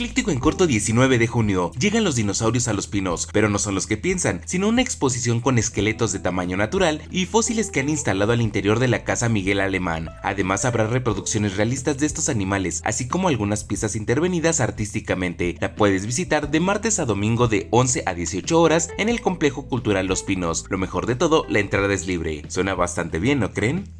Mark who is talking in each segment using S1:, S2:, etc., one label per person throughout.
S1: Ecléctico en corto 19 de junio. Llegan los dinosaurios a los pinos, pero no son los que piensan, sino una exposición con esqueletos de tamaño natural y fósiles que han instalado al interior de la casa Miguel Alemán. Además habrá reproducciones realistas de estos animales, así como algunas piezas intervenidas artísticamente. La puedes visitar de martes a domingo de 11 a 18 horas en el Complejo Cultural Los Pinos. Lo mejor de todo, la entrada es libre. Suena bastante bien, ¿no creen?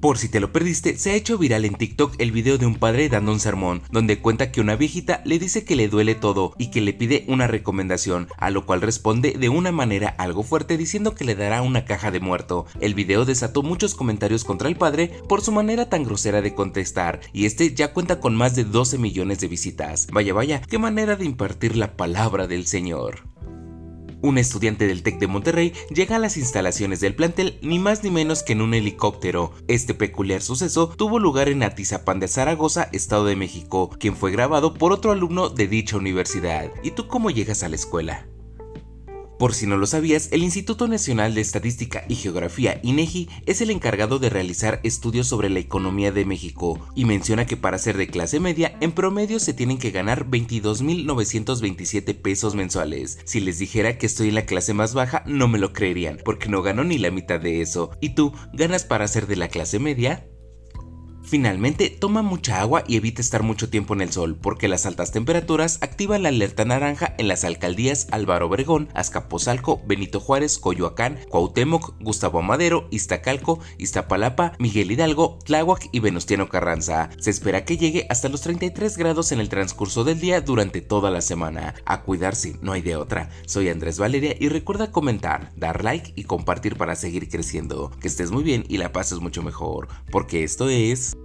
S1: Por si te lo perdiste, se ha hecho viral en TikTok el video de un padre dando un sermón, donde cuenta que una viejita le dice que le duele todo y que le pide una recomendación, a lo cual responde de una manera algo fuerte diciendo que le dará una caja de muerto. El video desató muchos comentarios contra el padre por su manera tan grosera de contestar, y este ya cuenta con más de 12 millones de visitas. Vaya vaya, qué manera de impartir la palabra del Señor. Un estudiante del TEC de Monterrey llega a las instalaciones del plantel ni más ni menos que en un helicóptero. Este peculiar suceso tuvo lugar en Atizapán de Zaragoza, Estado de México, quien fue grabado por otro alumno de dicha universidad. ¿Y tú cómo llegas a la escuela? Por si no lo sabías, el Instituto Nacional de Estadística y Geografía, INEGI, es el encargado de realizar estudios sobre la economía de México y menciona que para ser de clase media, en promedio se tienen que ganar 22.927 pesos mensuales. Si les dijera que estoy en la clase más baja, no me lo creerían, porque no gano ni la mitad de eso. ¿Y tú, ganas para ser de la clase media? Finalmente, toma mucha agua y evita estar mucho tiempo en el sol, porque las altas temperaturas activan la alerta naranja en las alcaldías Álvaro Obregón, Azcapotzalco, Benito Juárez, Coyoacán, Cuauhtémoc, Gustavo Amadero, Iztacalco, Iztapalapa, Miguel Hidalgo, Tláhuac y Venustiano Carranza. Se espera que llegue hasta los 33 grados en el transcurso del día durante toda la semana. A cuidarse, no hay de otra. Soy Andrés Valeria y recuerda comentar, dar like y compartir para seguir creciendo. Que estés muy bien y la pases mucho mejor, porque esto es...